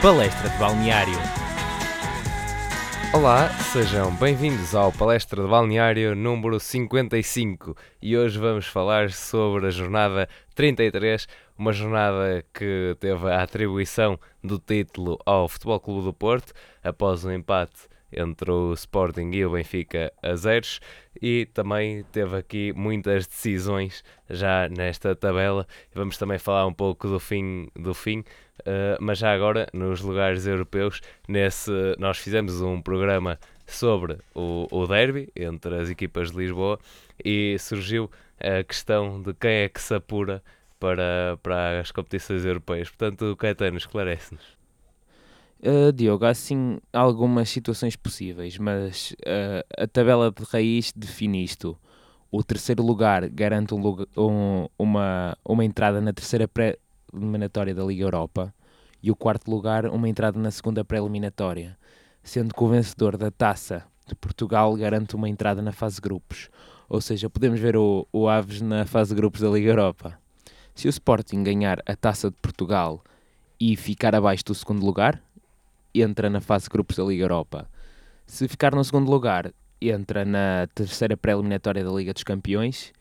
Palestra de Balneário. Olá, sejam bem-vindos ao Palestra de Balneário número 55 e hoje vamos falar sobre a jornada 33, uma jornada que teve a atribuição do título ao Futebol Clube do Porto após o um empate entre o Sporting e o Benfica a zeros e também teve aqui muitas decisões já nesta tabela. Vamos também falar um pouco do fim do fim, uh, mas já agora nos lugares europeus, nesse nós fizemos um programa sobre o, o derby entre as equipas de Lisboa e surgiu a questão de quem é que se apura para, para as competições europeias. Portanto, Caetano, esclarece-nos. Uh, Diogo, há sim algumas situações possíveis, mas uh, a tabela de raiz define isto. O terceiro lugar garante um, um, uma, uma entrada na terceira pré-eliminatória da Liga Europa e o quarto lugar uma entrada na segunda pré-eliminatória, sendo que o vencedor da taça de Portugal garante uma entrada na fase grupos. Ou seja, podemos ver o, o Aves na fase grupos da Liga Europa. Se o Sporting ganhar a taça de Portugal e ficar abaixo do segundo lugar, entra na fase grupos da Liga Europa. Se ficar no segundo lugar, entra na terceira pré-eliminatória da Liga dos Campeões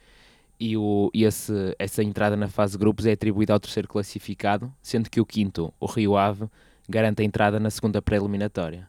e, o, esse, essa entrada na fase grupos é atribuída ao terceiro classificado, sendo que o quinto, o Rio Ave, garante a entrada na segunda pré-eliminatória.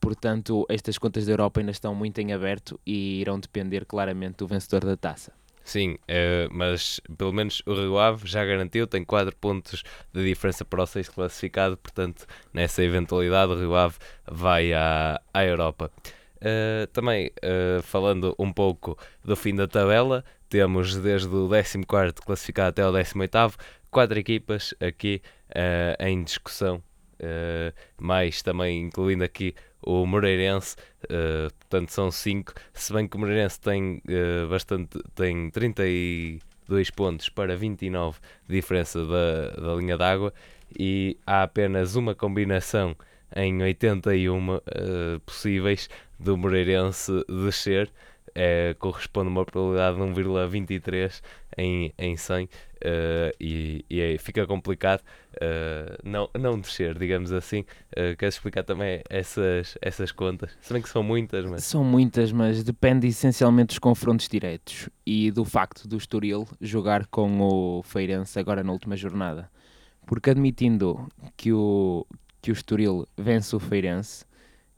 Portanto, estas contas da Europa ainda estão muito em aberto e irão depender claramente do vencedor da taça. Sim, uh, mas pelo menos o Rio Ave já garantiu, tem 4 pontos de diferença para o 6 classificado, portanto, nessa eventualidade, o Rio Ave vai à, à Europa. Uh, também uh, falando um pouco do fim da tabela, temos desde o 14 classificado até o 18, quatro equipas aqui em discussão, mais também incluindo aqui o Moreirense, uh, portanto são 5, se bem que o Moreirense tem uh, bastante, tem 32 pontos para 29 de diferença da, da linha d'água e há apenas uma combinação em 81 uh, possíveis do Moreirense descer, é, corresponde a uma probabilidade de 1,23 em, em 100 uh, e, e é, fica complicado uh, não, não descer, digamos assim. Uh, queres explicar também essas, essas contas? Se bem que são muitas, mas... São muitas, mas depende essencialmente dos confrontos diretos e do facto do Estoril jogar com o Feirense agora na última jornada. Porque admitindo que o, que o Estoril vence o Feirense,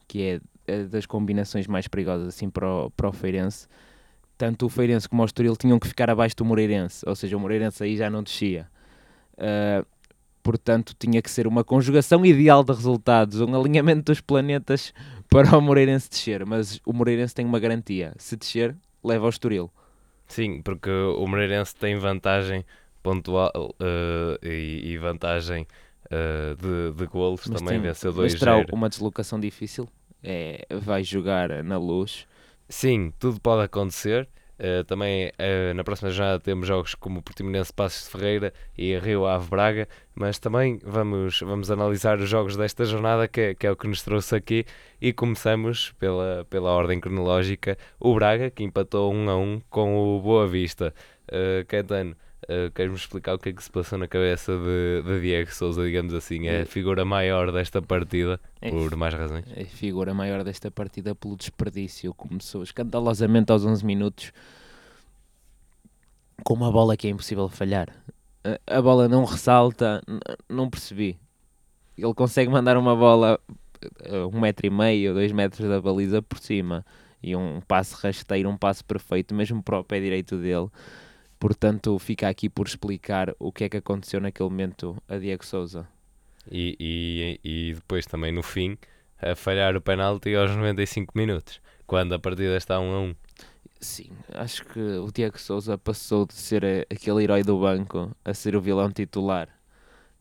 que é eh, das combinações mais perigosas assim para o, para o Feirense. Tanto o Feirense como o Estoril tinham que ficar abaixo do Moreirense, ou seja, o Moreirense aí já não descia. Uh, portanto, tinha que ser uma conjugação ideal de resultados, um alinhamento dos planetas para o Moreirense descer. Mas o Moreirense tem uma garantia: se descer, leva ao Estoril. Sim, porque o Moreirense tem vantagem pontual uh, e, e, vantagem uh, de, de golos, mas também tem, venceu 2 Mas terá uma deslocação difícil? É, vai jogar na luz. Sim, tudo pode acontecer. Uh, também uh, na próxima jornada temos jogos como Portimonense Passos de Ferreira e Rio Ave Braga, mas também vamos, vamos analisar os jogos desta jornada, que, que é o que nos trouxe aqui, e começamos pela, pela ordem cronológica. O Braga, que empatou 1 a 1 com o Boa Vista. Uh, Caetano, Uh, Queres-me explicar o que é que se passou na cabeça de, de Diego Souza, digamos assim? É a figura maior desta partida, é por mais razões? É a figura maior desta partida pelo desperdício. Começou escandalosamente aos 11 minutos com uma bola que é impossível falhar. A, a bola não ressalta, não percebi. Ele consegue mandar uma bola um metro e meio, dois metros da baliza por cima e um passe rasteiro, um passe perfeito, mesmo para o pé direito dele Portanto, fica aqui por explicar o que é que aconteceu naquele momento a Diego Souza. E, e, e depois também no fim, a falhar o penalti aos 95 minutos, quando a partida está 1 a 1. Sim, acho que o Diego Souza passou de ser aquele herói do banco a ser o vilão titular.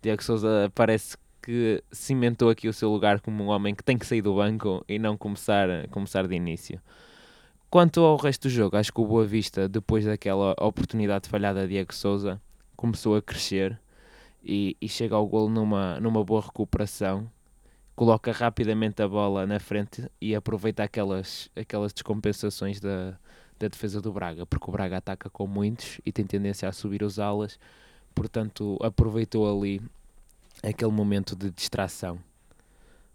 Diego Souza parece que cimentou aqui o seu lugar como um homem que tem que sair do banco e não começar, começar de início. Quanto ao resto do jogo, acho que o Boa Vista, depois daquela oportunidade falhada de Diego Souza, começou a crescer e, e chega ao golo numa, numa boa recuperação, coloca rapidamente a bola na frente e aproveita aquelas, aquelas descompensações da, da defesa do Braga, porque o Braga ataca com muitos e tem tendência a subir os alas, portanto aproveitou ali aquele momento de distração.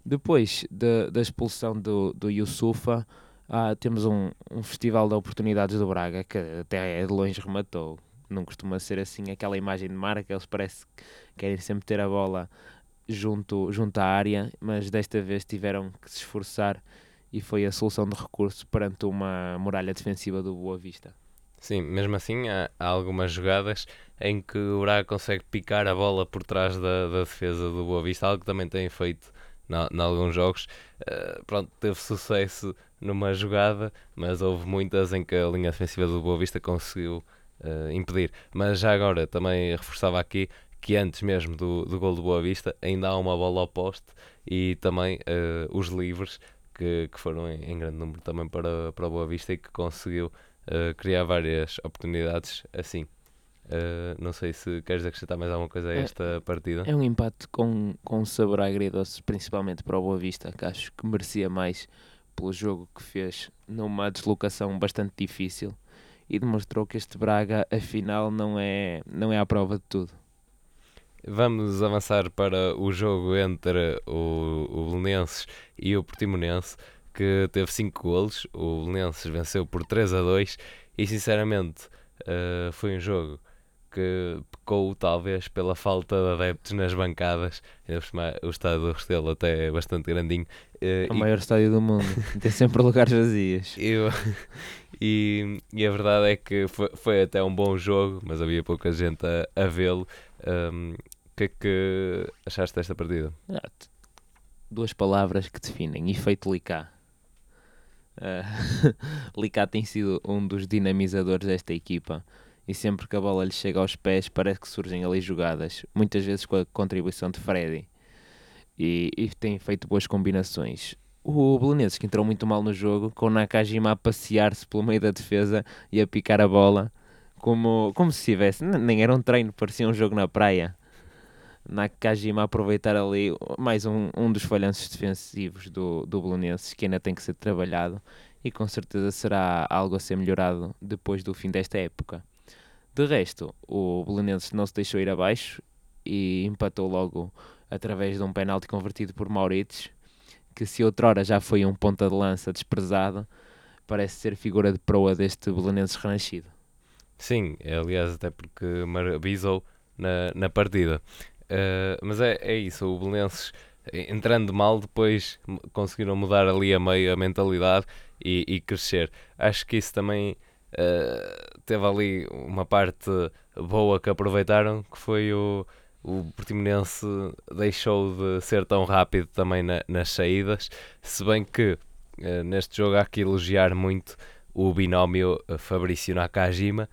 Depois de, da expulsão do, do Yusufa, ah, temos um, um Festival de Oportunidades do Braga, que até é de longe rematou. Não costuma ser assim aquela imagem de marca, eles parece que querem sempre ter a bola junto, junto à área, mas desta vez tiveram que se esforçar e foi a solução de recurso perante uma muralha defensiva do Boa Vista. Sim, mesmo assim há, há algumas jogadas em que o Braga consegue picar a bola por trás da, da defesa do Boa Vista, algo que também tem feito em alguns jogos. Uh, pronto, teve sucesso numa jogada, mas houve muitas em que a linha defensiva do Boa Vista conseguiu uh, impedir. Mas já agora também reforçava aqui que antes mesmo do, do gol do Boa Vista ainda há uma bola ao poste e também uh, os livres que, que foram em, em, grande número também para, para o Boa Vista e que conseguiu criar várias oportunidades assim. Uh, não sei se queres acrescentar mais alguma coisa a é, esta é, partida. É um empate com, com sabor agridoce, principalmente para o Boa Vista, que acho que merecia mais pelo jogo que fez numa deslocação bastante difícil e demonstrou que este Braga, afinal, não é, não é à prova de tudo. Vamos avançar para o jogo entre o, o Belenenses e o Portimonense, que teve 5 golos. O Belenenses venceu por 3 a 2 e, sinceramente, uh, foi um jogo que pecou talvez pela falta de adeptos nas bancadas. O estádio do Restelo até é bastante grandinho. Uh, o e... maior estádio do mundo, tem sempre lugares vazios. Eu... E, e, a verdade é que foi, foi, até um bom jogo, mas havia pouca gente a, a vê-lo. Um, o que é que achaste desta partida? Ah, duas palavras que definem: efeito Licá. Uh, Licá tem sido um dos dinamizadores desta equipa e sempre que a bola lhe chega aos pés parece que surgem ali jogadas, muitas vezes com a contribuição de Freddy. E, e tem feito boas combinações. O Belenenses que entrou muito mal no jogo, com o Nakajima a passear-se pelo meio da defesa e a picar a bola, como, como se tivesse, nem era um treino, parecia um jogo na praia. Nakajima a aproveitar ali mais um, um dos falhanços defensivos do, do Belenenses, que ainda tem que ser trabalhado e com certeza será algo a ser melhorado depois do fim desta época. De resto, o Belenenses não se deixou ir abaixo e empatou logo através de um penalti convertido por Mauritius, que se outrora já foi um ponta de lança desprezado, parece ser figura de proa deste Belenenses renascido. Sim, aliás, até porque avisou na, na partida. Uh, mas é, é isso, o Belenenses entrando mal, depois conseguiram mudar ali a meio a mentalidade e, e crescer. Acho que isso também uh, teve ali uma parte boa que aproveitaram, que foi o, o Portimonense deixou de ser tão rápido também na, nas saídas, se bem que uh, neste jogo há que elogiar muito o binómio Fabrício Nakajima,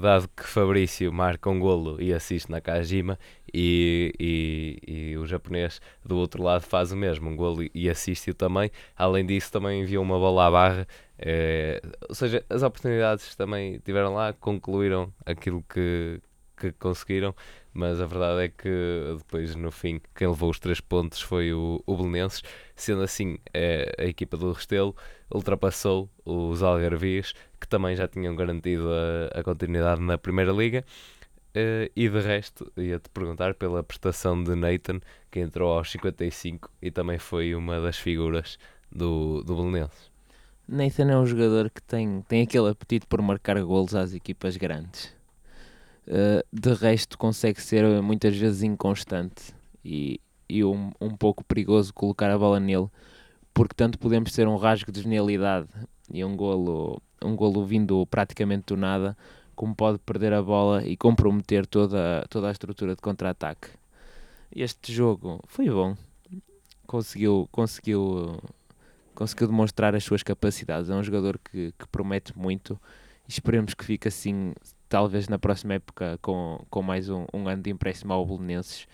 dado que Fabrício marca um golo e assiste Nakajima e, e, e, o japonês do outro lado faz o mesmo, um golo e assiste-o também. Além disso, também enviou uma bola à barra é, ou seja, as oportunidades também tiveram lá, concluíram aquilo que, que conseguiram, mas a verdade é que depois, no fim, quem levou os três pontos foi o, o Belenenses. Sendo assim, é, a equipa do Restelo ultrapassou os Algarvios, que também já tinham garantido a, a continuidade na Primeira Liga. Uh, e de resto, ia-te perguntar pela prestação de Nathan, que entrou aos 55 e também foi uma das figuras do, do Belenenses. Nathan é um jogador que tem, tem aquele apetite por marcar golos às equipas grandes. Uh, de resto, consegue ser muitas vezes inconstante e, e um, um pouco perigoso colocar a bola nele, porque tanto podemos ter um rasgo de genialidade e um golo, um golo vindo praticamente do nada, como pode perder a bola e comprometer toda, toda a estrutura de contra-ataque. Este jogo foi bom, conseguiu, conseguiu conseguiu demonstrar as suas capacidades. É um jogador que, que promete muito esperemos que fique assim, talvez na próxima época, com, com mais um, um ano de empréstimo ao Belenenses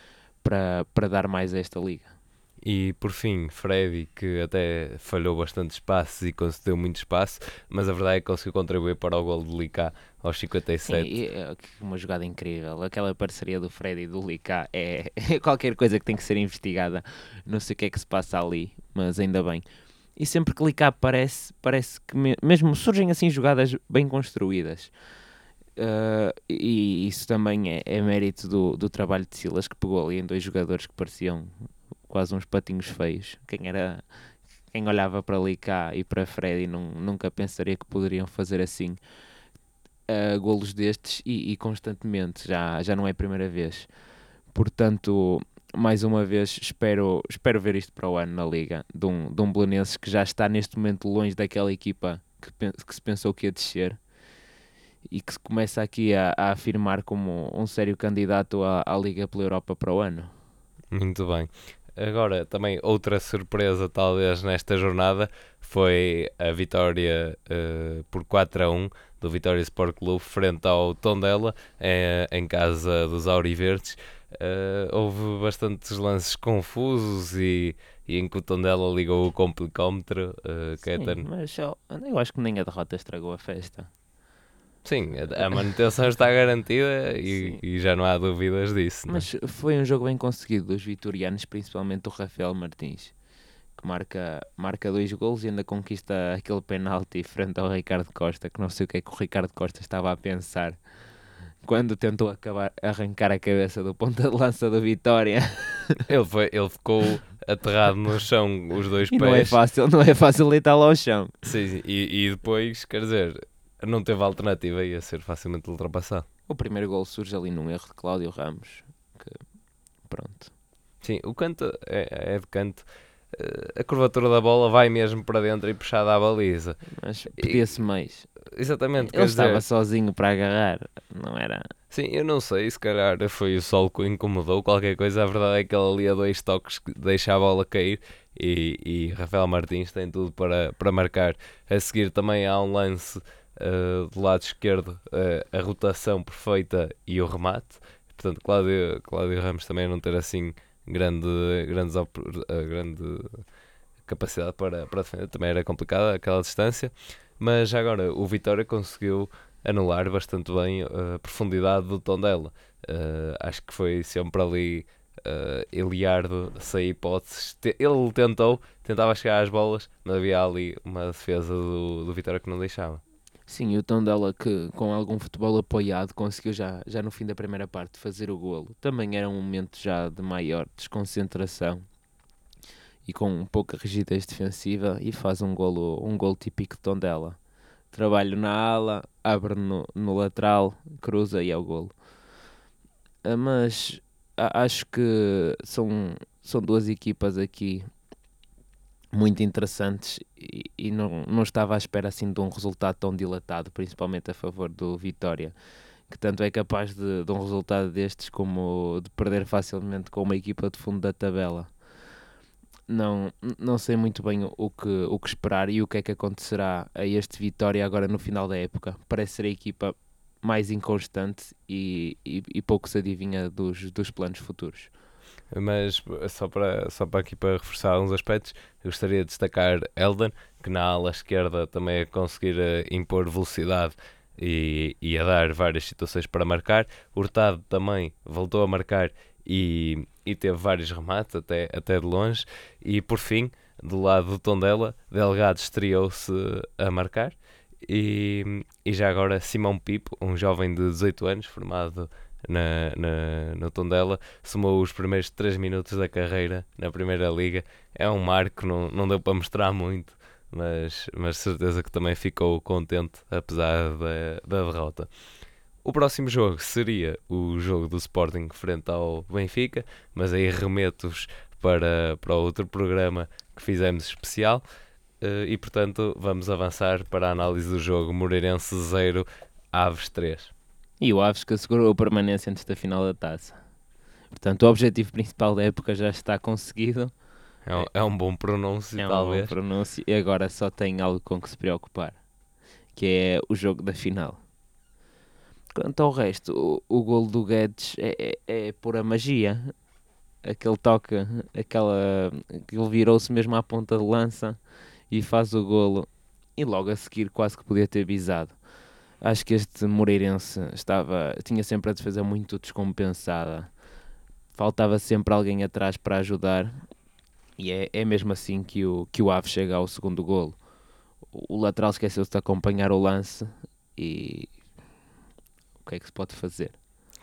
para, para dar mais a esta liga. E por fim, Freddy, que até falhou bastante espaços e concedeu muito espaço, mas a verdade é que conseguiu contribuir para o gol do Licá aos 57. Sim, é uma jogada incrível. Aquela parceria do Freddy e do Licá é qualquer coisa que tem que ser investigada. Não sei o que é que se passa ali, mas ainda bem e sempre que clicar parece, parece que me, mesmo surgem assim jogadas bem construídas. Uh, e isso também é, é mérito do, do trabalho de Silas, que pegou ali em dois jogadores que pareciam quase uns patinhos feios. Quem era quem olhava para ali cá e para Freddy não, nunca pensaria que poderiam fazer assim uh, golos destes e, e, constantemente, já, já não é a primeira vez. Portanto, mais uma vez, espero, espero ver isto para o ano na Liga, de um, de um Belenenses que já está neste momento longe daquela equipa que, que se pensou que ia descer e que se começa aqui a, a afirmar como um sério candidato à, à Liga pela Europa para o ano. Muito bem. Agora, também outra surpresa, talvez, nesta jornada foi a vitória uh, por 4 a 1 do Vitória Sport Clube frente ao Tondela, eh, em casa dos Auriverdes. Uh, houve bastantes lances confusos e, e em que o Tondela ligou o complicómetro. Uh, Sim, mas eu, eu acho que nem a derrota estragou a festa. Sim, a manutenção está garantida e, e, já não há dúvidas disso. Não? É? Mas foi um jogo bem conseguido dos vitorianos, principalmente o Rafael Martins, que marca, marca dois gols e ainda conquista aquele penalti frente ao Ricardo Costa, que não sei o que é que o Ricardo Costa estava a pensar quando tentou acabar, arrancar a cabeça do ponta de lança do Vitória. Ele, foi, ele ficou aterrado no chão, os dois e pés. Não é fácil, não é fácil deitá-lo ao chão. Sim, e, e depois, quer dizer, não teve alternativa e ia ser facilmente ultrapassado. O primeiro gol surge ali num erro de Cláudio Ramos. Que, pronto. Sim, o canto é, é de canto. A curvatura da bola vai mesmo para dentro e puxada à baliza. Mas pedia-se mais. Exatamente. Ele estava dizer... sozinho para agarrar, não era? Sim, eu não sei, se calhar foi o sol que o incomodou, qualquer coisa. A verdade é que ele ali a dois toques deixa a bola cair e, e Rafael Martins tem tudo para, para marcar. A seguir também há um lance uh, do lado esquerdo uh, a rotação perfeita e o remate. Portanto, Cláudio, Cláudio Ramos também não ter assim grande, grandes, uh, grande capacidade para, para defender, também era complicada aquela distância. Mas agora o Vitória conseguiu anular bastante bem a profundidade do tom dela. acho que foi sempre ali uh, Eliardo sem hipóteses. Ele tentou, tentava chegar às bolas, mas havia ali uma defesa do, do Vitória que não deixava. Sim, e o Tondela que com algum futebol apoiado conseguiu já, já no fim da primeira parte fazer o golo. Também era um momento já de maior desconcentração e com pouca rigidez defensiva e faz um golo, um golo típico de Tondela. Trabalho na ala, abre no, no lateral, cruza e é o golo. Ah, mas acho que são, são duas equipas aqui muito interessantes e, e, não, não estava à espera assim de um resultado tão dilatado, principalmente a favor do Vitória, que tanto é capaz de, de um resultado destes como de perder facilmente com uma equipa de fundo da tabela. Não, não sei muito bem o que, o que esperar e o que é que acontecerá a este Vitória agora no final da época. Parece ser a equipa mais inconstante e, e, e pouco se adivinha dos, dos planos futuros. Mas só para, só para aqui para reforçar alguns aspectos, gostaria de destacar Elden, que na ala esquerda também a conseguir uh, impor velocidade e, e a dar várias situações para marcar. Hurtado também voltou a marcar e, e teve vários remates até, até de longe. E por fim, do lado do Tondela, Delgado estreou-se a marcar. E, e já agora Simão Pipo, um jovem de 18 anos, formado na, na, no Tondela, somou os primeiros 3 minutos da carreira na Primeira Liga. É um marco, não, não deu para mostrar muito, mas, mas certeza que também ficou contente apesar da, da derrota. O próximo jogo seria o jogo do Sporting frente ao Benfica, mas aí remeto-vos para, para outro programa que fizemos especial. Uh, e portanto vamos avançar para a análise do jogo Moreirense 0, Aves 3. E o Aves que assegurou a permanência antes da final da taça. Portanto, o objetivo principal da época já está conseguido. É um, é um bom pronúncio, é um talvez. bom pronúncio e agora só tem algo com que se preocupar, que é o jogo da final. Quanto ao resto, o, o golo do Guedes é, é, é pura magia. Aquele toque, aquela, ele virou-se mesmo à ponta de lança e faz o golo. E logo a seguir quase que podia ter bisado. Acho que este Moreirense estava, tinha sempre a defesa muito descompensada. Faltava sempre alguém atrás para ajudar. E é, é mesmo assim que o, que o Ave chega ao segundo golo. O, o lateral esqueceu-se de acompanhar o lance e que é que se pode fazer.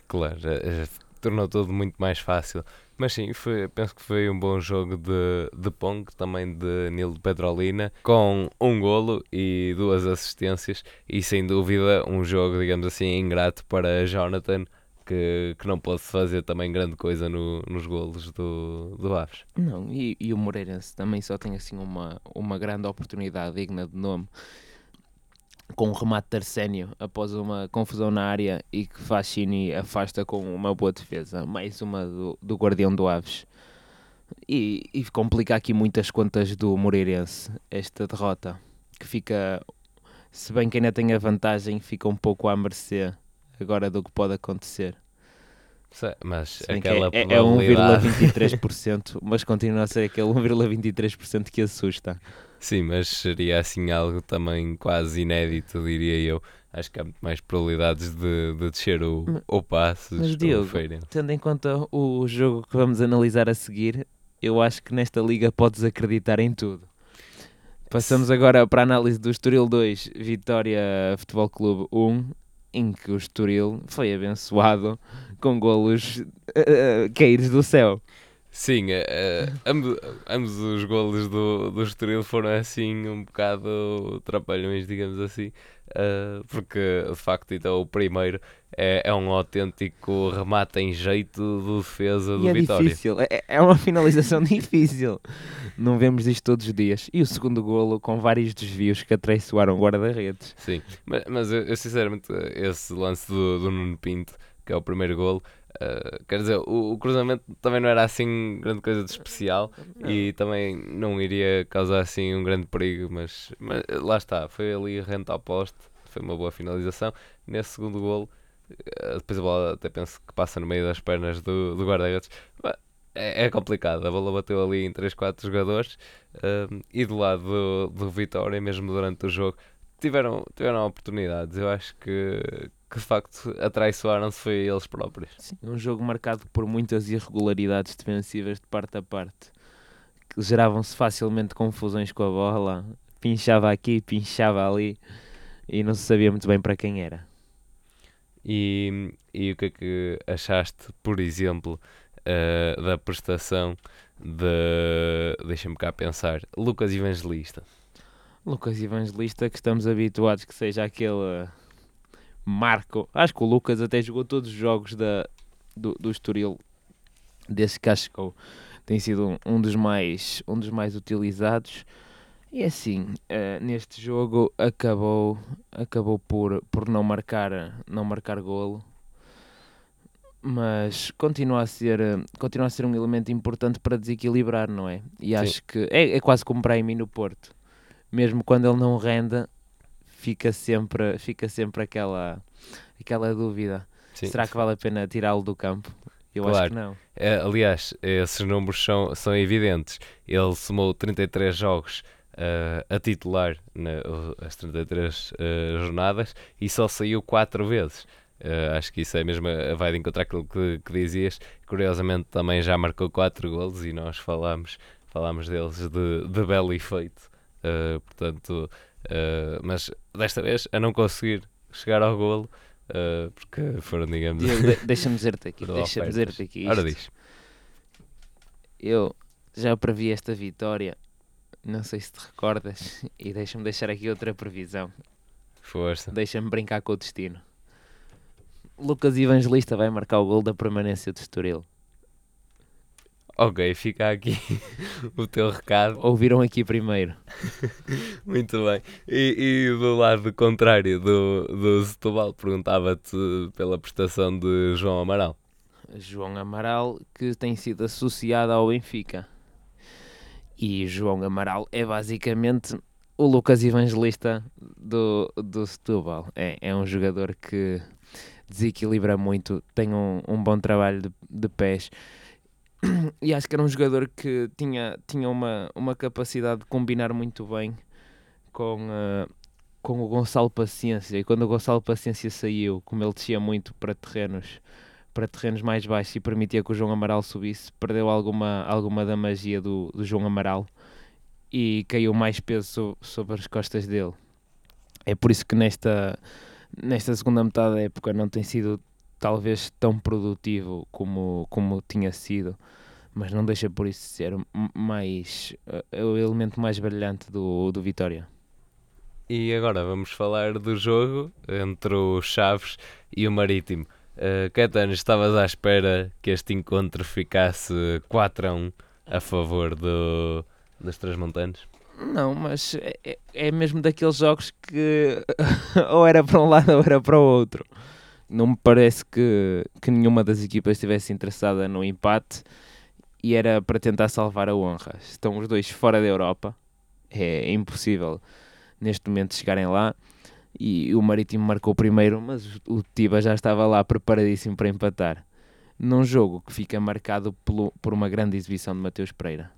Claro, eh, eh, tornou tudo muito mais fácil. Mas sim, foi, penso que foi um bom jogo de, de Pong, também de Nilo Petrolina, com um golo e duas assistências, e sem dúvida um jogo, digamos assim, ingrato para Jonathan, que, que não pôde fazer também grande coisa no, nos golos do, do Aves. Não, e, e o Moreirense também só tem assim uma, uma grande oportunidade digna de nome, com um remate de Arsénio após uma confusão na área e que Fascini afasta com uma boa defesa. Mais uma do, do Guardião do Aves. E, e complica aqui muitas contas do Moreirense, esta derrota, que fica, se bem que ainda tem a vantagem, fica um pouco à mercê agora do que pode acontecer. Mas aquela é, é 1,23%, mas continua a ser aquele 1,23% que assusta. Sim, mas seria assim algo também quase inédito, diria eu. Acho que há muito mais probabilidades de, de descer o, mas, o passe. Mas Diogo, tendo em conta o jogo que vamos analisar a seguir, eu acho que nesta liga podes acreditar em tudo. Passamos agora para a análise do Estoril 2, Vitória Futebol Clube 1, em que o Estoril foi abençoado com golos uh, caídos do céu. Sim, uh, ambos, ambos os golos do, do Estoril foram assim um bocado trapalhões, digamos assim, uh, porque de facto então o primeiro é, é um autêntico remate em jeito do defesa do e é Vitória. Difícil. É, é uma finalização difícil, não vemos isto todos os dias. E o segundo golo com vários desvios que atraiçoaram o guarda-redes. Sim, mas, mas eu, eu, sinceramente esse lance do, do Nuno Pinto, que é o primeiro golo, Uh, quer dizer, o, o, cruzamento também não era assim grande coisa de especial não. e também não iria causar assim um grande perigo, mas, mas lá está, foi ali rente ao poste, foi uma boa finalização. Nesse segundo golo, uh, depois a bola até penso que passa no meio das pernas do, do guarda-redes. É, é, complicado, a bola bateu ali em 3, 4 jogadores uh, e do lado do, do Vitória, mesmo durante o jogo, tiveram, tiveram oportunidades. Eu acho que, que de facto atraiçoaram-se foi eles próprios. Sim, um jogo marcado por muitas irregularidades defensivas de parte a parte, que geravam-se facilmente confusões com a bola, pinchava aqui, pinchava ali, e não se sabia muito bem para quem era. E, e o que é que achaste, por exemplo, uh, da prestação de, deixa-me cá pensar, Lucas Evangelista? Lucas Evangelista, que estamos habituados que seja aquele marco. Acho que o Lucas até jogou todos os jogos da, do, do Estoril desse acho que tem sido um, um, dos mais, um dos mais utilizados. E assim, uh, neste jogo acabou, acabou por, por não, marcar, não marcar golo, mas continua a, ser, continua a ser um elemento importante para desequilibrar, não é? E acho Sim. que é, é quase como para mim no Porto mesmo quando ele não renda, fica sempre, fica sempre aquela, aquela dúvida. Sim. Será que vale a pena tirá-lo do campo? Eu claro. acho que não. É, aliás, esses números são, são evidentes. Ele somou 33 jogos uh, a titular nas 33 uh, jornadas e só saiu 4 vezes. Uh, acho que isso é mesmo, vai de encontrar aquilo que, que dizias. Curiosamente também já marcou 4 golos e nós falámos, falámos deles de, de belo efeito. Portanto, uh, mas desta vez a não conseguir chegar ao golo, uh, porque foram, digamos. De, deixa-me dizer-te aqui, deixa-me dizer-te aqui. Isto. Ora diz. Eu já previ esta vitória, não sei se te recordas, e deixa-me deixar aqui outra previsão. Força. Deixa-me brincar com o destino. Lucas Evangelista vai marcar o gol da permanência de Estoril. Ok, fica aqui o teu recado. Ouviram aqui primeiro. Muito bem. E, e, do lado contrário do, do Setúbal, perguntava-te pela prestação de João Amaral. João Amaral, que tem sido associado ao Benfica. E João Amaral é basicamente o Lucas Evangelista do, do Setúbal. É, é um jogador que desequilibra muito, tem um, um bom trabalho de, de pés e acho que era um jogador que tinha, tinha uma, uma capacidade de combinar muito bem com, uh, com o Gonçalo Paciência. E quando o Gonçalo Paciência saiu, como ele descia muito para terrenos para terrenos mais baixos e permitia que o João Amaral subisse, perdeu alguma, alguma da magia do, do João Amaral e caiu mais peso sobre as costas dele. É por isso que nesta, nesta segunda metade da época não tem sido talvez tão produtivo como, como tinha sido, mas não deixa por isso ser mais uh, o elemento mais brilhante do, do Vitória. E agora vamos falar do jogo entre o Chaves e o Marítimo. Uh, Caetano, estavas à espera que este encontro ficasse 4 a 1 a favor do, das Transmontanas? Não, mas é, é mesmo daqueles jogos que ou era para um lado ou era para o outro. Não me parece que, que nenhuma das equipas estivesse interessada no empate e era para tentar salvar a honra. Estão os dois fora da Europa, é, impossível neste momento chegarem lá. E o Marítimo marcou primeiro, mas o Tiba já estava lá preparadíssimo para empatar. Num jogo que fica marcado pelo, por uma grande exibição de Mateus Pereira.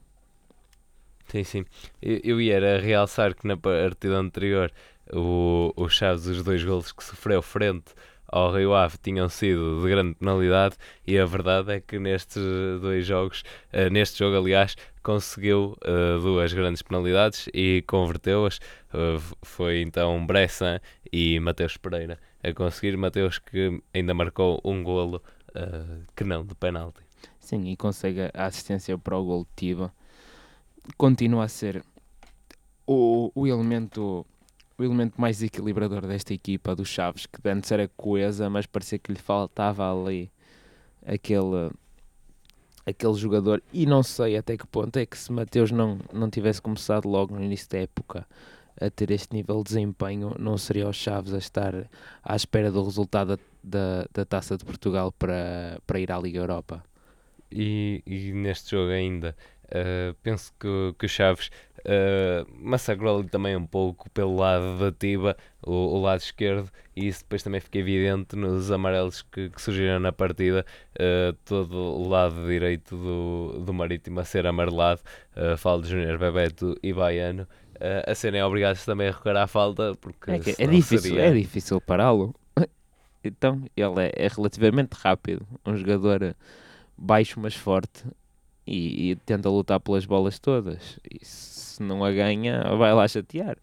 Sim, sim. Eu, eu ia realçar que na partida anterior o, o Chaves, os dois golos que sofreu frente ao Rio Ave tinham sido de grande penalidade e a verdade é que nestes dois jogos, uh, neste jogo aliás, conseguiu uh, duas grandes penalidades e converteu-as. Uh, foi então Bressan e Mateus Pereira a conseguir. Mateus que ainda marcou um golo que não de penalti. Sim, e consegue a assistência para o gol de Tiba. Continua a ser o, o elemento o elemento mais equilibrador desta equipa do Chaves, que antes era coesa, mas parecia que lhe faltava ali aquele aquele jogador e não sei até que ponto é que se Mateus não, não tivesse começado logo no início da época a ter este nível de desempenho, não seria o Chaves a estar à espera do resultado da, da, Taça de Portugal para, para ir à Liga Europa. E, e neste jogo ainda, uh, penso que, que o Chaves Uh, massacrou-lhe também um pouco pelo lado da Tiba, o, o, lado esquerdo, e isso depois também fica evidente nos amarelos que, que surgiram na partida. Uh, todo o lado direito do, do Marítimo a ser amarelado. Uh, falo de Júnior Bebeto e Baiano. A serem obrigados também a recorrer à falta, porque é, é difícil, seria... é difícil pará-lo. Então, ele é, é relativamente rápido, um jogador baixo mas forte e, e, tenta lutar pelas bolas todas. E se não a ganha, vai lá chatear.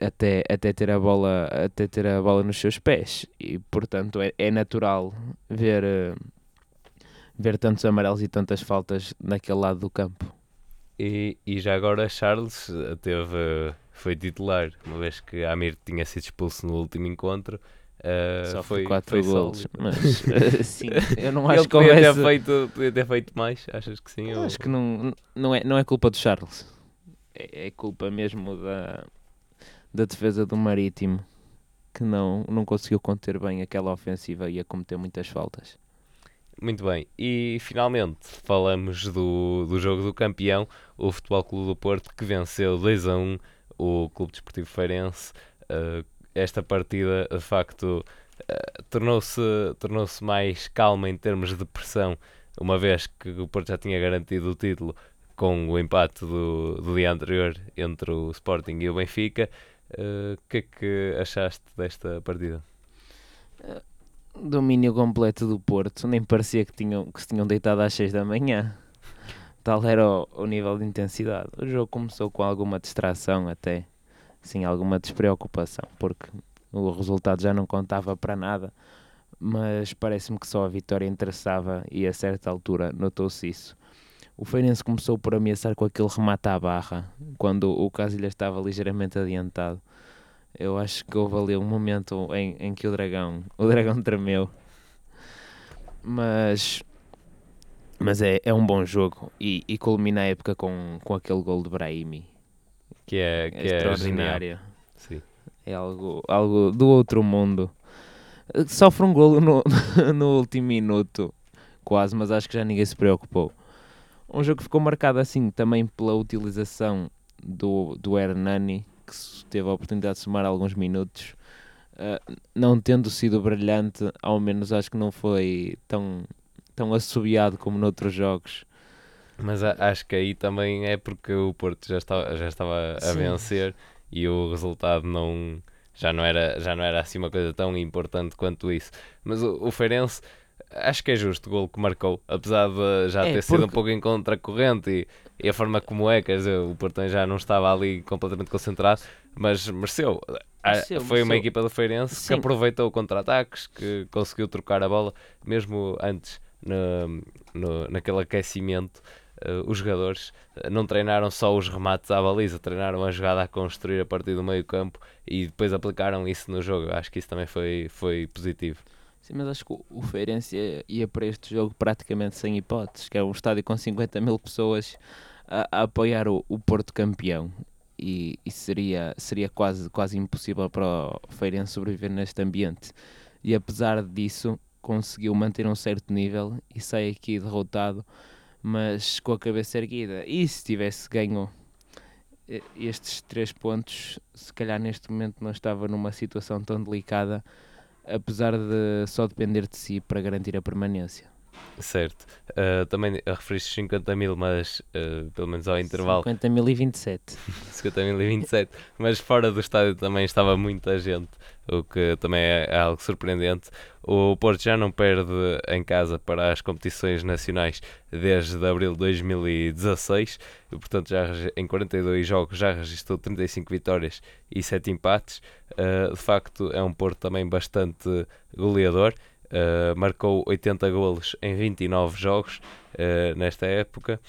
Até, até, ter a bola, até ter a bola nos seus pés. E portanto é, é natural ver, uh, ver tantos amarelos e tantas faltas naquele lado do campo. E, e já agora Charles teve, foi titular, uma vez que Amir tinha sido expulso no último encontro Uh, Só foi 4 gols, mas sim, eu não acho Ele que podia houvesse... ter feito, podia ter feito mais, achas que sim? Ou... acho que não, não, é, não é culpa do Charles, é, é culpa mesmo da, da defesa do Marítimo, que não, não conseguiu conter bem aquela ofensiva e a cometer muitas faltas. Muito bem, e finalmente falamos do, do jogo do campeão, o Futebol Clube do Porto, que venceu 2 a 1 o Clube Desportivo Feirense, uh, esta partida de facto uh, tornou-se tornou mais calma em termos de pressão, uma vez que o Porto já tinha garantido o título com o empate do, do dia anterior entre o Sporting e o Benfica. Eh, o uh, que é que achaste desta partida? Uh, domínio completo do Porto, nem parecia que, tinham, que se tinham deitado às 6 da manhã. Tal era o, o nível de intensidade. O jogo começou com alguma distração até sim, alguma despreocupação, porque o resultado já não contava para nada, mas parece-me que só a vitória interessava e a certa altura notou-se isso. O Feirense começou por ameaçar com aquele remate à barra, quando o Casilha estava ligeiramente adiantado. Eu acho que houve ali um momento em, em que o dragão, o dragão tremeu. Mas mas é, é um bom jogo e, e culmina a época com, com aquele gol de Brahimi que é, que é extraordinária. Sim. É algo, algo do outro mundo. Sofre um golo no, no último minuto, quase, mas acho que já ninguém se preocupou. Um jogo que ficou marcado assim também pela utilização do, do Hernani, que teve a oportunidade de somar alguns minutos. Uh, não tendo sido brilhante, ao menos acho que não foi tão, tão assobiado como noutros jogos. Mas a, acho que aí também é porque o Porto já estava, já estava a vencer e o resultado não já não era já não era assim uma coisa tão importante quanto isso. Mas o, o Feirense acho que é justo o gol que marcou, apesar de já é, ter porque... sido um pouco em contracorrente e, e, a forma como é, quer dizer, o Porto já não estava ali completamente concentrado, mas mereceu. Mereceu, foi uma mereceu. equipa do Feirense Sim. que aproveitou contra-ataques, que conseguiu trocar a bola, mesmo antes, no, no, naquele aquecimento. Eh, os jogadores eh, não treinaram só os remates à baliza, treinaram a jogada a construir a partir do meio campo e depois aplicaram isso no jogo. Acho que isso também foi, foi positivo. Sim, mas acho que o- Feirense ia para este jogo praticamente sem hipóteses, que é um estádio com 50 mil pessoas a, a apoiar o, o Porto campeão. E, e seria, seria quase, quase impossível para o Feirense sobreviver neste ambiente. E apesar disso, conseguiu manter um certo nível e sai aqui derrotado, mas com a cabeça erguida. E se tivesse ganho eh, estes três pontos, se calhar neste momento não estava numa situação tão delicada apesar de só depender de si para garantir a permanência. Certo. Eh, também referiste 50 mil, mas eh, pelo menos ao intervalo 50.027. 50.027, mas fora do estádio também estava muita gente, o que também é, é algo surpreendente. O Porto já não perde em casa para as competições nacionais desde abril de 2016, e portanto já em 42 jogos já registrou 35 vitórias e 7 empates. Uh, de facto é um Porto também bastante goleador. Uh, marcou 80 golos em 29 jogos uh, nesta época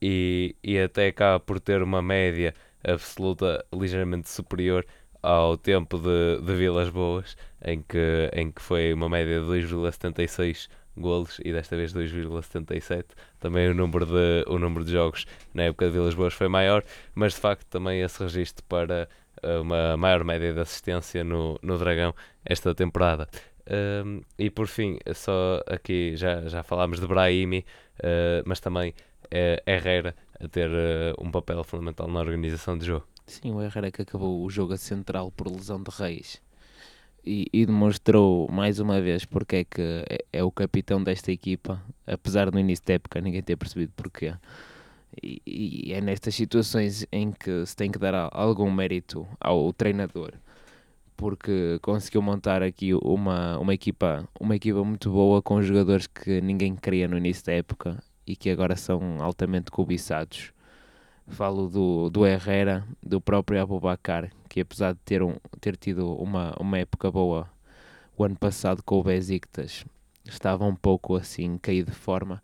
e, e até acaba por ter uma média absoluta ligeiramente superior ao tempo de, de Vilas Boas, em que, em que foi uma média de 2,76 golos e desta vez 2,77. Também o número, de, o número de jogos na época de Vilas Boas foi maior, mas de facto também esse registro para eh, uma maior média de assistência no, no Dragão esta temporada. Um, e por fim, só aqui já, já falámos de Brahimi, uh, mas também é Herrera a ter uh, um papel fundamental na organização de jogo. Sim, o Herrera que acabou o jogo a central por lesão de reis. E, e demonstrou mais uma vez porque é que é, é o capitão desta equipa, apesar no início da época ninguém ter percebido porquê. E, e é nestas situações em que se tem que dar algum mérito ao treinador, porque conseguiu montar aqui uma, uma, equipa, uma equipa muito boa com jogadores que ninguém queria no início da época e que agora são altamente cobiçados. Falo do, do Herrera, do próprio Abubacar, que apesar de ter, um, ter tido uma, uma época boa o ano passado com o Besiktas, estava um pouco assim caído de forma,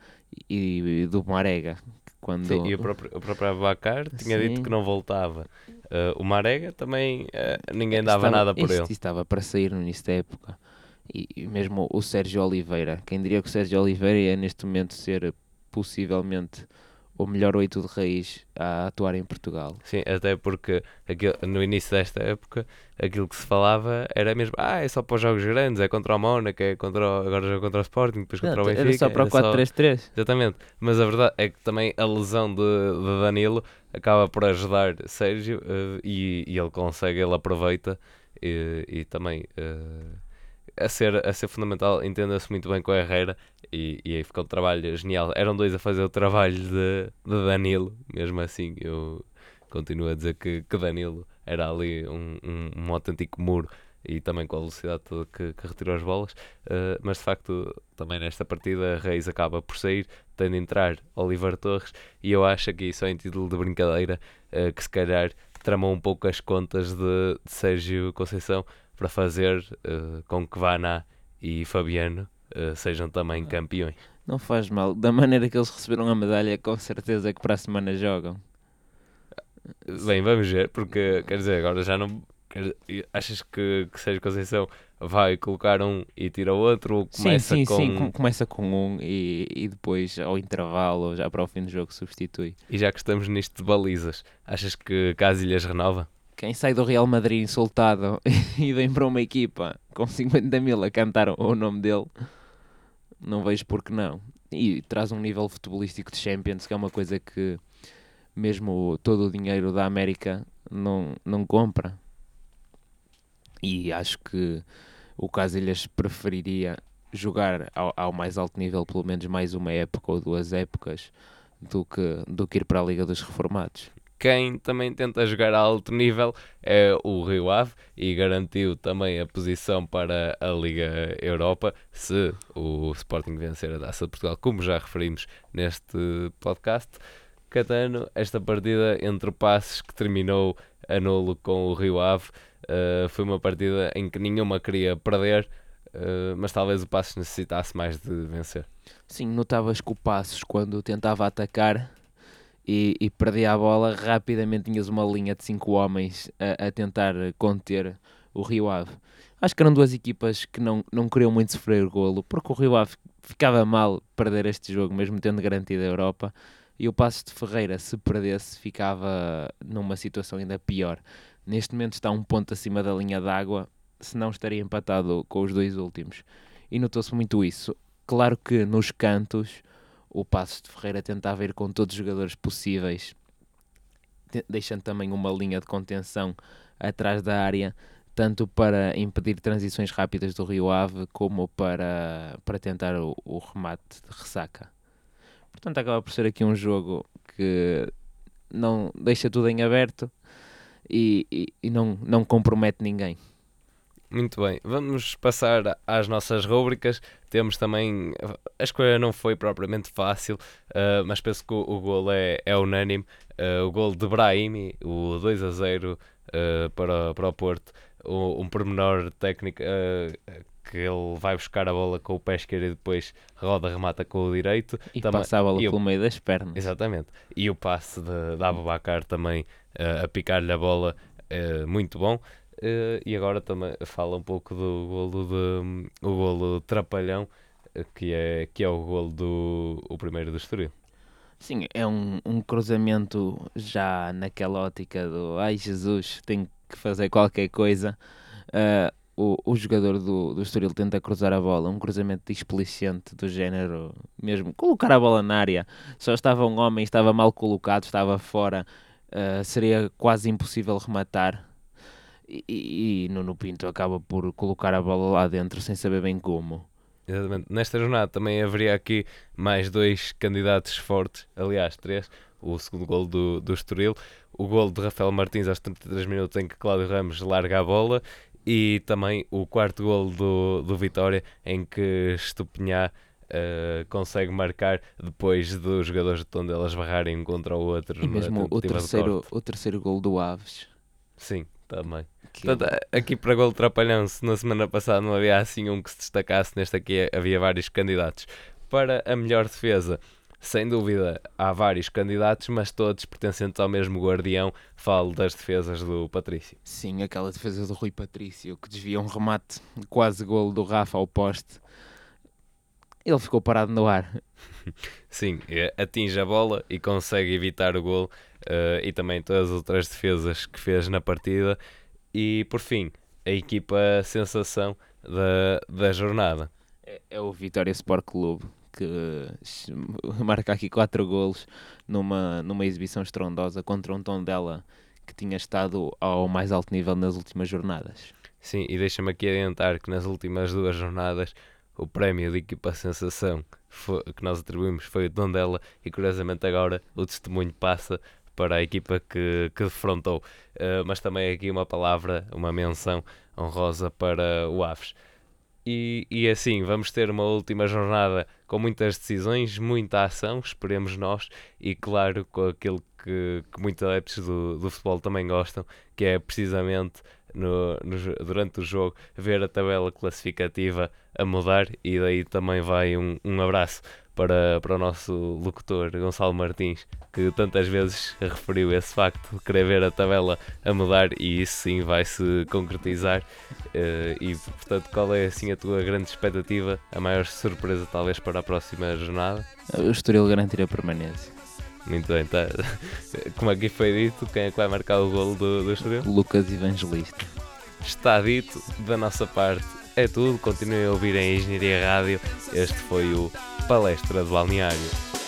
e, e do Marega, quando... Sim, e o próprio, o próprio Abacar tinha Sim. dito que não voltava. Uh, o Marega também uh, ninguém dava estava, nada por ele. estava para sair no início da época. E, e mesmo o Sérgio Oliveira, quem diria que o Sérgio Oliveira ia neste momento ser possivelmente o melhor oito de raiz a atuar em Portugal. Sim, até porque aquilo- no início desta época aquilo que se falava era mesmo, ah, é só para os jogos grandes, é contra o Mónaco, é contra o, agora joga contra o Sporting, depois contra o Não, Benfica. era só para o 4-3-3. Exatamente, mas a verdade é que também a lesão de, de Danilo acaba por ajudar Sérgio eh, e, e ele consegue, ele aproveita e, e também eh, a, ser, a ser fundamental, entenda-se muito bem com a Herrera e, e aí ficou um trabalho genial. Eram dois a fazer o trabalho de, de Danilo, mesmo assim eu continuo a dizer que, que Danilo era ali um, um, um autêntico muro e também com a velocidade toda que, que retirou as bolas, eh, mas de facto também nesta partida Reis acaba por sair, tem de entrar Oliver Torres e eu acho aqui só em título de brincadeira eh, que se calhar tramou um pouco as contas de, de Sérgio Conceição para fazer eh, com que Vana e Fabiano eh, sejam também campeões. Não faz mal. Da maneira que eles receberam a medalha, com certeza que para a semana jogam. Bem, vamos ver, porque quer dizer, agora já não. quer- achas que, que Sérgio Conceição vai colocar um e tira o outro? Ou começa sim, sim, com... sim. com- Começa com um e, e depois ao intervalo, ou já para o fim do jogo, substitui. E já que estamos nisto de balizas, achas que Casilhas renova? Quem sai do Real Madrid insultado e vem para uma equipa com 50 mil a cantar o- nome dele, não vejo por que não. E traz um nível futebolístico de Champions, que é uma coisa que mesmo todo o dinheiro da América não, não compra. E acho que o Casilhas preferiria jogar ao, ao mais alto nível, pelo menos mais uma época ou duas épocas, do que, do que ir para a Liga dos Reformados. Quem também tenta jogar a alto nível é o Rio Ave e garantiu também a posição para a Liga Europa se o Sporting vencer a Taça de Portugal, como já referimos neste podcast. Catano, esta partida entre passes que terminou a nulo com o Rio Ave. Uh, foi uma partida em que nenhuma queria perder, uh, mas talvez o Passos necessitasse mais de vencer. Sim, notavas que o Passos, quando tentava atacar e, e perdia a bola, rapidamente tinhas uma linha de cinco homens a, a tentar conter o Rio Ave. Acho que eram duas equipas que não, não queriam muito sofrer golo, porque o Rio Ave ficava mal perder este jogo, mesmo tendo garantido a Europa, e o Passos de Ferreira, se perdesse, ficava numa situação ainda pior. Neste momento está um ponto acima da linha d'água, se não estaria empatado com os dois últimos. E notou-se muito isso. Claro que nos cantos o Passos de Ferreira tentava ir com todos os jogadores possíveis, deixando também uma linha de contenção atrás da área, tanto para impedir transições rápidas do Rio Ave, como para, para tentar o, o remate de ressaca. Portanto, acaba por ser aqui um jogo que não deixa tudo em aberto e, e, e não, não compromete ninguém. Muito bem, vamos passar às nossas rúbricas. Temos também. A escolha não foi propriamente fácil, uh, mas penso que o, o gol é, é unânime. Uh, o gol de Brahimi, o 2 a 0 uh, ah, para, para o Porto. O, um pormenor técnico que ele vai buscar a bola com o pé esquerdo e depois roda, remata com o direito. E também, passa a bola pelo meio das pernas. Exatamente. E o passe de, de Abubacar também a picar-lhe a bola, muito bom. Uh, e agora também fala um pouco do golo de o golo trapalhão eh, que é que é o golo do o primeiro do Estoril. Sim, é um, um cruzamento já naquela ótica do ai Jesus, tem que fazer qualquer coisa. Uh, o, o jogador do, do Estoril tenta cruzar a bola, um cruzamento displicente do género, mesmo colocar a bola na área. Só estava um homem, estava mal colocado, estava fora, uh, seria quase impossível rematar e, e Nuno Pinto acaba por colocar a bola lá dentro sem saber bem como. Exatamente. Nesta jornada também haveria aqui mais dois candidatos fortes, aliás, três. O segundo gol do, do Estoril, o gol de Rafael Martins aos 33 minutos em que Cláudio Ramos larga a bola e também o quarto gol do, do Vitória em que Estupinhá uh, consegue marcar depois dos jogadores de Tondela barrarem um contra o outro. E mesmo o terceiro, o terceiro gol do Aves. Sim, também. Portanto, aqui para gol trapalhão, se na semana passada não havia assim um que se destacasse, neste aqui havia vários candidatos. Para a melhor defesa, sem dúvida, há vários candidatos, mas todos pertencentes ao mesmo guardião. Falo das defesas do Patrício. Sim, aquela defesa do Rui Patrício, que desvia um remate quase gol do Rafa ao poste. Ele ficou parado no ar. Sim, atinge a bola e consegue evitar o gol uh, e também todas as outras defesas que fez na partida. E por fim, a equipa sensação da, da jornada. É, é o Vitória Sport Clube que marca aqui quatro golos numa, numa exibição estrondosa contra um tom dela que tinha estado ao mais alto nível nas últimas jornadas. Sim, e deixa-me aqui adiantar que nas últimas duas jornadas o prémio de equipa sensação foi, que nós atribuímos foi o Tondela e curiosamente agora o testemunho passa para a equipa que, que defrontou. Uh, mas também aqui uma palavra, uma menção honrosa para o Aves. E, e assim, vamos ter uma última jornada com muitas decisões, muita ação, esperemos nós, e claro, com aquilo que, que muitos adeptos do, do futebol também gostam, que é precisamente no, no, durante o jogo ver a tabela classificativa a mudar, e daí também vai um, um abraço para, para o nosso locutor Gonçalo Martins, que tantas vezes referiu esse facto de querer ver a tabela a mudar e isso sim vai se concretizar. Uh, e portanto, qual é assim a tua grande expectativa, a maior surpresa talvez para a próxima jornada? O Estoril garantir a permanência. Muito bem, tá. como aqui foi dito, quem é que vai marcar o golo do, do Estoril? Lucas Evangelista. Está dito da nossa parte é tudo. Continuem a ouvir em Engenharia Rádio. Este foi o Palestra do Balneário.